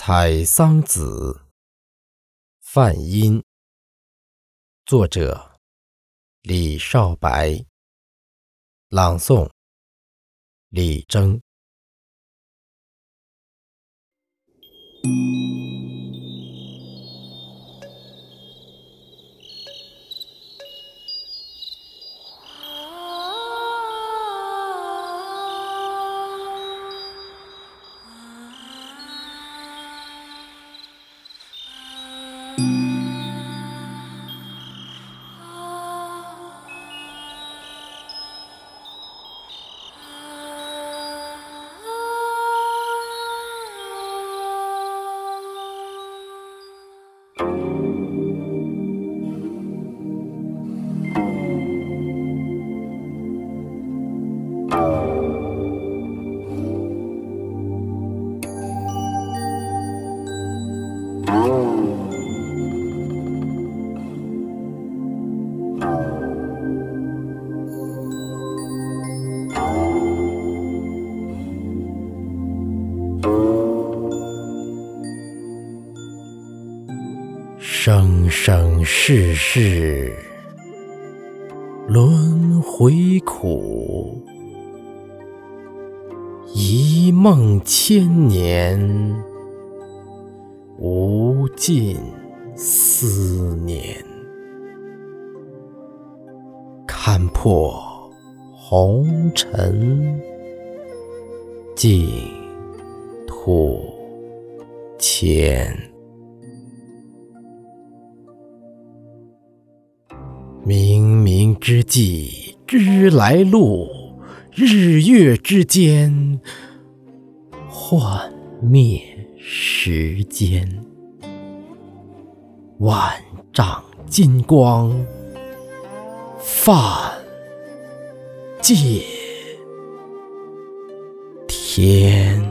采桑子，范音。作者：李少白。朗诵：李征。生生世世轮回苦，一梦千年无尽思念。看破红尘，净土前。冥冥之际知来路，日月之间幻灭时间。万丈金光泛界天。